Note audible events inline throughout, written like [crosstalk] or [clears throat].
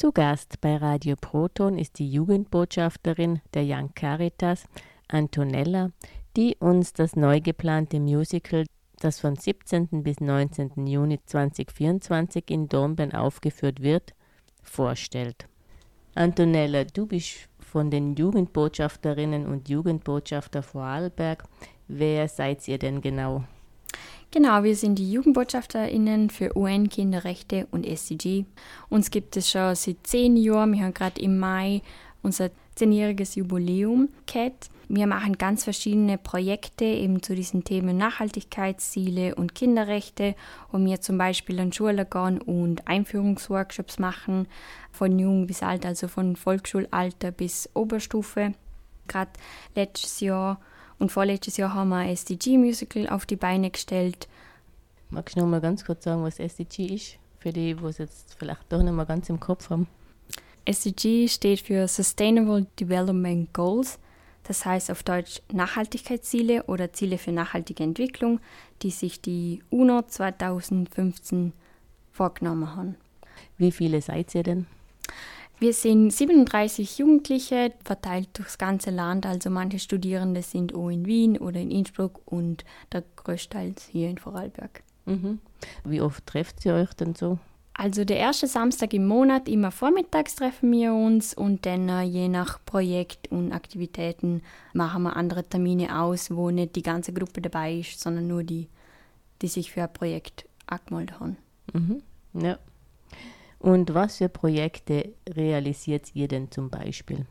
Zu Gast bei Radio Proton ist die Jugendbotschafterin der Young Caritas, Antonella, die uns das neu geplante Musical, das von 17. bis 19. Juni 2024 in Dornbirn aufgeführt wird, vorstellt. Antonella, du bist von den Jugendbotschafterinnen und Jugendbotschafter Vorarlberg. Wer seid ihr denn genau? Genau, wir sind die JugendbotschafterInnen für UN, Kinderrechte und SDG. Uns gibt es schon seit zehn Jahren. Wir haben gerade im Mai unser zehnjähriges Jubiläum gehabt. Wir machen ganz verschiedene Projekte eben zu diesen Themen Nachhaltigkeitsziele und Kinderrechte, wo wir zum Beispiel an Schulen gehen und Einführungsworkshops machen, von jung bis alt, also von Volksschulalter bis Oberstufe. Gerade letztes Jahr und vorletztes Jahr haben wir ein SDG-Musical auf die Beine gestellt. Magst du noch mal ganz kurz sagen, was SDG ist? Für die, die es jetzt vielleicht doch nicht mal ganz im Kopf haben. SDG steht für Sustainable Development Goals. Das heißt auf Deutsch Nachhaltigkeitsziele oder Ziele für nachhaltige Entwicklung, die sich die UNO 2015 vorgenommen haben. Wie viele seid ihr denn? Wir sind 37 Jugendliche, verteilt durchs ganze Land. Also manche Studierende sind auch in Wien oder in Innsbruck und der Größteil hier in Vorarlberg. Mhm. Wie oft trefft ihr euch denn so? Also der erste Samstag im Monat, immer vormittags treffen wir uns und dann äh, je nach Projekt und Aktivitäten machen wir andere Termine aus, wo nicht die ganze Gruppe dabei ist, sondern nur die, die sich für ein Projekt angemeldet haben. Mhm. Ja. Und was für Projekte realisiert ihr denn zum Beispiel?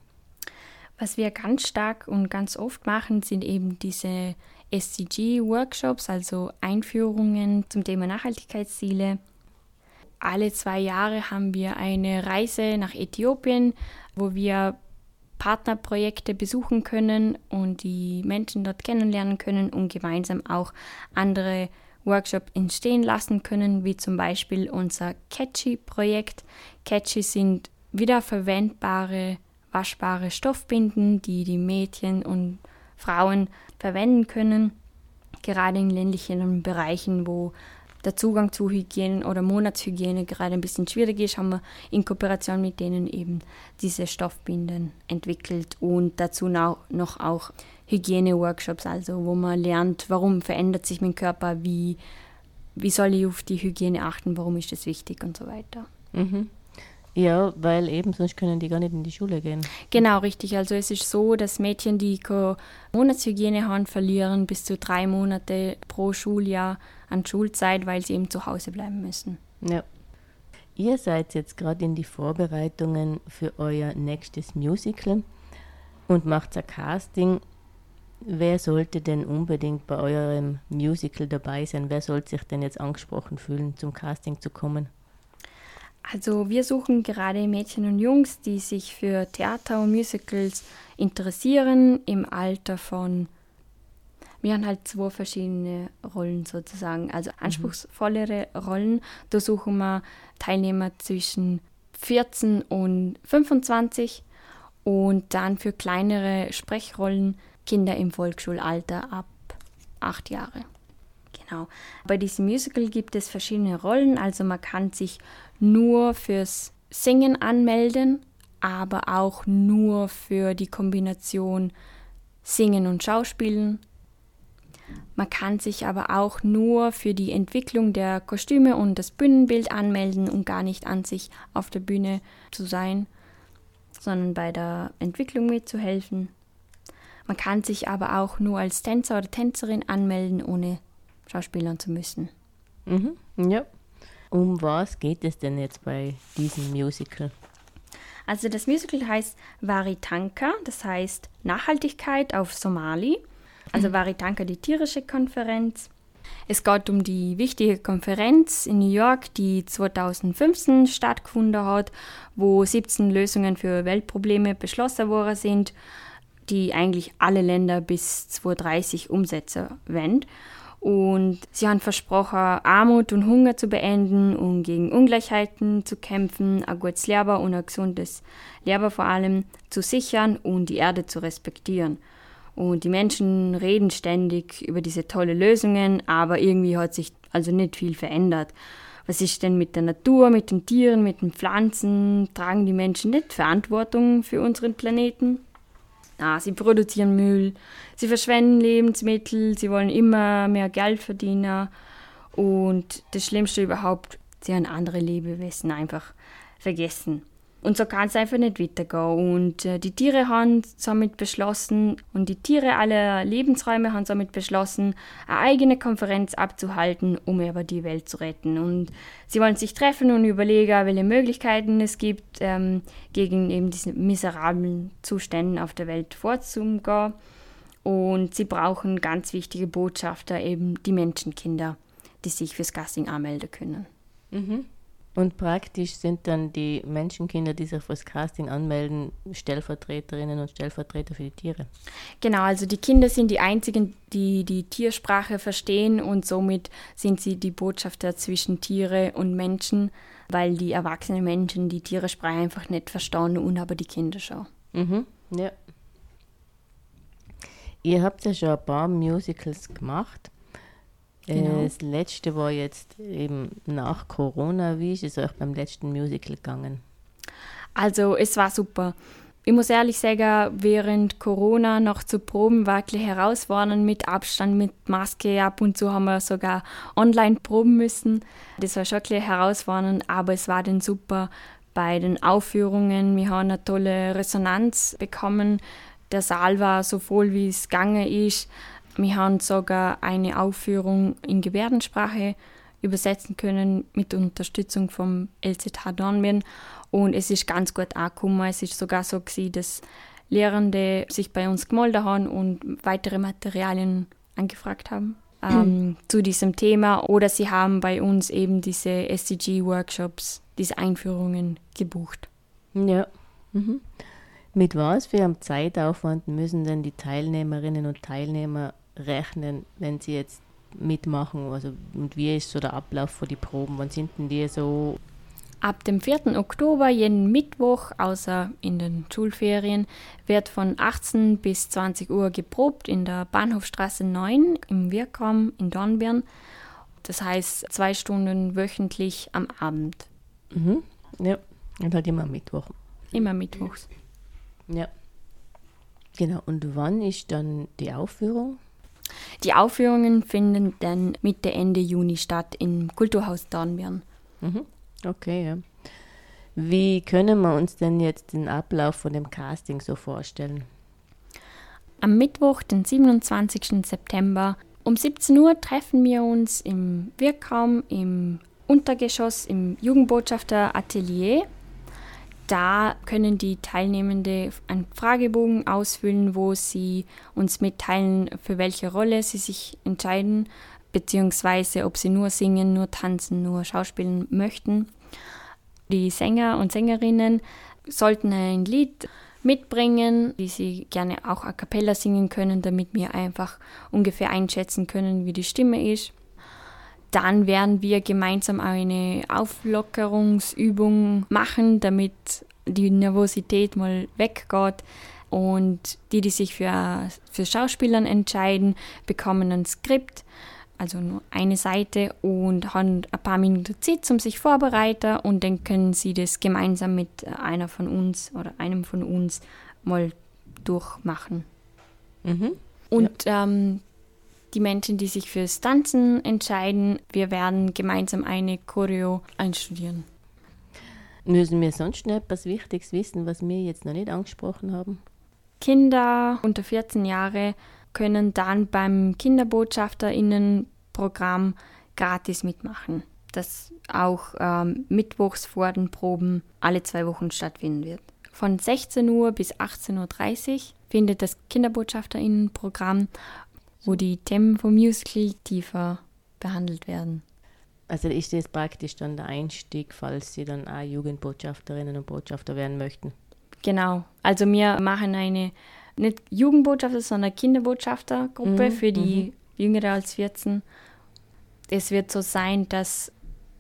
Was wir ganz stark und ganz oft machen, sind eben diese SCG-Workshops, also Einführungen zum Thema Nachhaltigkeitsziele. Alle zwei Jahre haben wir eine Reise nach Äthiopien, wo wir Partnerprojekte besuchen können und die Menschen dort kennenlernen können und gemeinsam auch andere Workshop entstehen lassen können, wie zum Beispiel unser Catchy-Projekt. Catchy sind wiederverwendbare, waschbare Stoffbinden, die die Mädchen und Frauen verwenden können, gerade in ländlichen Bereichen, wo der Zugang zu Hygiene oder Monatshygiene gerade ein bisschen schwierig ist, haben wir in Kooperation mit denen eben diese Stoffbinden entwickelt und dazu noch auch Hygiene-Workshops, also wo man lernt, warum verändert sich mein Körper, wie, wie soll ich auf die Hygiene achten, warum ist das wichtig und so weiter. Mhm. Ja, weil eben sonst können die gar nicht in die Schule gehen. Genau, richtig. Also es ist so, dass Mädchen, die keine Monatshygiene haben, verlieren bis zu drei Monate pro Schuljahr an Schulzeit, weil sie eben zu Hause bleiben müssen. Ja. Ihr seid jetzt gerade in die Vorbereitungen für euer nächstes Musical und macht ein Casting Wer sollte denn unbedingt bei eurem Musical dabei sein? Wer sollte sich denn jetzt angesprochen fühlen, zum Casting zu kommen? Also wir suchen gerade Mädchen und Jungs, die sich für Theater und Musicals interessieren, im Alter von wir haben halt zwei verschiedene Rollen sozusagen, also mhm. anspruchsvollere Rollen. Da suchen wir Teilnehmer zwischen 14 und 25 und dann für kleinere Sprechrollen Kinder im Volksschulalter ab acht Jahre. Genau. Bei diesem Musical gibt es verschiedene Rollen, also man kann sich nur fürs Singen anmelden, aber auch nur für die Kombination Singen und Schauspielen. Man kann sich aber auch nur für die Entwicklung der Kostüme und das Bühnenbild anmelden und gar nicht an sich auf der Bühne zu sein, sondern bei der Entwicklung mitzuhelfen. Man kann sich aber auch nur als Tänzer oder Tänzerin anmelden, ohne Schauspielern zu müssen. Mhm, ja. Um was geht es denn jetzt bei diesem Musical? Also das Musical heißt Varitanka, das heißt Nachhaltigkeit auf Somali. Also mhm. Varitanka, die tierische Konferenz. Es geht um die wichtige Konferenz in New York, die 2015 stattgefunden hat, wo 17 Lösungen für Weltprobleme beschlossen worden sind die eigentlich alle Länder bis 2030 umsetzen wollen. Und sie haben versprochen, Armut und Hunger zu beenden und gegen Ungleichheiten zu kämpfen, ein gutes Leben und ein gesundes Leben vor allem zu sichern und die Erde zu respektieren. Und die Menschen reden ständig über diese tolle Lösungen, aber irgendwie hat sich also nicht viel verändert. was ist denn mit der Natur, mit den Tieren, mit den Pflanzen? Tragen die Menschen nicht Verantwortung für unseren Planeten? Ah, sie produzieren Müll, sie verschwenden Lebensmittel, sie wollen immer mehr Geld verdienen und das Schlimmste überhaupt, sie haben andere Lebewesen einfach vergessen. Und so kann es einfach nicht weitergehen. Und äh, die Tiere haben somit beschlossen, und die Tiere aller Lebensräume haben somit beschlossen, eine eigene Konferenz abzuhalten, um aber die Welt zu retten. Und sie wollen sich treffen und überlegen, welche Möglichkeiten es gibt, ähm, gegen eben diese miserablen Zustände auf der Welt vorzugehen. Und sie brauchen ganz wichtige Botschafter, eben die Menschenkinder, die sich fürs Casting anmelden können. Mhm. Und praktisch sind dann die Menschenkinder, die sich fürs Casting anmelden, Stellvertreterinnen und Stellvertreter für die Tiere. Genau, also die Kinder sind die einzigen, die die Tiersprache verstehen und somit sind sie die Botschafter zwischen Tiere und Menschen, weil die erwachsenen Menschen die Tieresprache einfach nicht verstehen und aber die Kinder schon. Mhm, ja. Ihr habt ja schon ein paar Musicals gemacht. Genau. Das letzte war jetzt eben nach Corona. Wie ist es euch beim letzten Musical gegangen? Also, es war super. Ich muss ehrlich sagen, während Corona noch zu Proben wirklich herausfordernd mit Abstand, mit Maske. Ab und zu haben wir sogar online proben müssen. Das war schon ein herausfordernd, aber es war dann super bei den Aufführungen. Wir haben eine tolle Resonanz bekommen. Der Saal war so voll, wie es gegangen ist. Wir haben sogar eine Aufführung in Gebärdensprache übersetzen können mit Unterstützung vom LZH Dornbirn und es ist ganz gut angekommen. Es ist sogar so gewesen, dass Lehrende sich bei uns gemeldet haben und weitere Materialien angefragt haben ähm, [clears throat] zu diesem Thema oder sie haben bei uns eben diese SDG-Workshops, diese Einführungen gebucht. Ja. Mhm. Mit was für einem Zeitaufwand müssen denn die Teilnehmerinnen und Teilnehmer rechnen, wenn sie jetzt mitmachen? Also, und wie ist so der Ablauf für die Proben? Wann sind denn die so? Ab dem 4. Oktober, jeden Mittwoch, außer in den Schulferien, wird von 18 bis 20 Uhr geprobt in der Bahnhofstraße 9 im Wirkraum in Dornbirn. Das heißt zwei Stunden wöchentlich am Abend. Mhm. Ja, und halt immer Mittwoch. Immer mittwochs. Ja. Genau, und wann ist dann die Aufführung? Die Aufführungen finden dann Mitte, Ende Juni statt im Kulturhaus Dornbirn. Mhm. Okay, ja. Wie können wir uns denn jetzt den Ablauf von dem Casting so vorstellen? Am Mittwoch, den 27. September um 17 Uhr treffen wir uns im Wirkraum im Untergeschoss im Jugendbotschafter Atelier da können die Teilnehmenden einen Fragebogen ausfüllen, wo sie uns mitteilen, für welche Rolle sie sich entscheiden, beziehungsweise ob sie nur singen, nur tanzen, nur schauspielen möchten. Die Sänger und Sängerinnen sollten ein Lied mitbringen, die sie gerne auch a cappella singen können, damit wir einfach ungefähr einschätzen können, wie die Stimme ist. Dann werden wir gemeinsam eine Auflockerungsübung machen, damit die Nervosität mal weggeht. Und die, die sich für, für Schauspielern entscheiden, bekommen ein Skript, also nur eine Seite und haben ein paar Minuten Zeit, um sich vorbereiten und dann können sie das gemeinsam mit einer von uns oder einem von uns mal durchmachen. Mhm. Und ja. ähm, die Menschen, die sich fürs Tanzen entscheiden, wir werden gemeinsam eine Choreo einstudieren. Müssen wir sonst noch etwas Wichtiges wissen, was wir jetzt noch nicht angesprochen haben? Kinder unter 14 Jahre können dann beim Kinderbotschafterinnenprogramm gratis mitmachen, das auch ähm, mittwochs vor den Proben alle zwei Wochen stattfinden wird. Von 16 Uhr bis 18.30 Uhr findet das Kinderbotschafterinnenprogramm wo die Themen vom Musical tiefer behandelt werden. Also ist das praktisch dann der Einstieg, falls Sie dann auch Jugendbotschafterinnen und Botschafter werden möchten? Genau. Also wir machen eine nicht Jugendbotschafter, sondern Kinderbotschaftergruppe mhm. für die mhm. Jüngere als 14. Es wird so sein, dass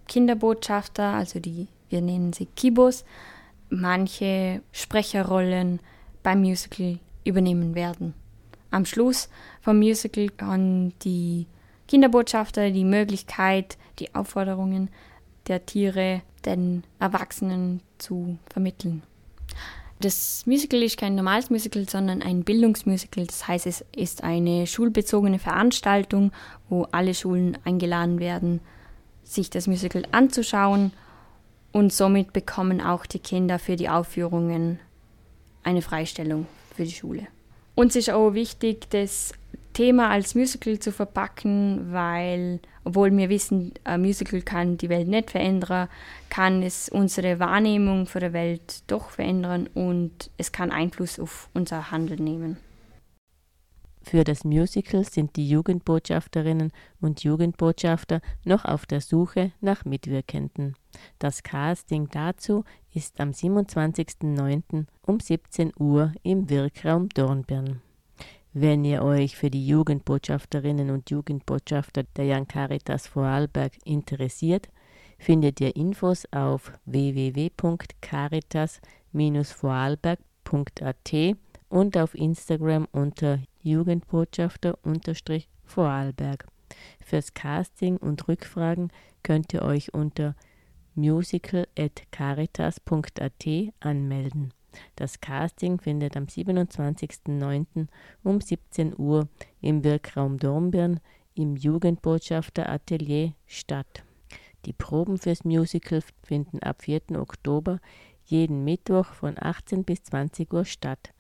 Kinderbotschafter, also die, wir nennen sie Kibos, manche Sprecherrollen beim Musical übernehmen werden. Am Schluss vom Musical haben die Kinderbotschafter die Möglichkeit, die Aufforderungen der Tiere den Erwachsenen zu vermitteln. Das Musical ist kein normales Musical, sondern ein Bildungsmusical. Das heißt, es ist eine schulbezogene Veranstaltung, wo alle Schulen eingeladen werden, sich das Musical anzuschauen. Und somit bekommen auch die Kinder für die Aufführungen eine Freistellung für die Schule. Uns ist auch wichtig, das Thema als Musical zu verpacken, weil, obwohl wir wissen, ein Musical kann die Welt nicht verändern, kann es unsere Wahrnehmung für die Welt doch verändern und es kann Einfluss auf unser Handeln nehmen. Für das Musical sind die Jugendbotschafterinnen und Jugendbotschafter noch auf der Suche nach Mitwirkenden. Das Casting dazu ist am 27.09. um 17 Uhr im Wirkraum Dornbirn. Wenn ihr euch für die Jugendbotschafterinnen und Jugendbotschafter der Jan Caritas Vorarlberg interessiert, findet ihr Infos auf www.caritas-vorarlberg.at und auf Instagram unter Jugendbotschafter-Vorarlberg. Fürs Casting und Rückfragen könnt ihr euch unter musical.caritas.at anmelden. Das Casting findet am 27.09. um 17 Uhr im Wirkraum Dornbirn im Jugendbotschafteratelier statt. Die Proben fürs Musical finden ab 4. Oktober jeden Mittwoch von 18 bis 20 Uhr statt.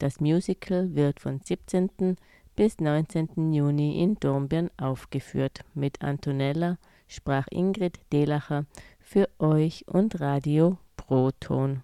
Das Musical wird von 17. bis 19. Juni in Dornbirn aufgeführt. Mit Antonella sprach Ingrid Delacher für euch und Radio Proton.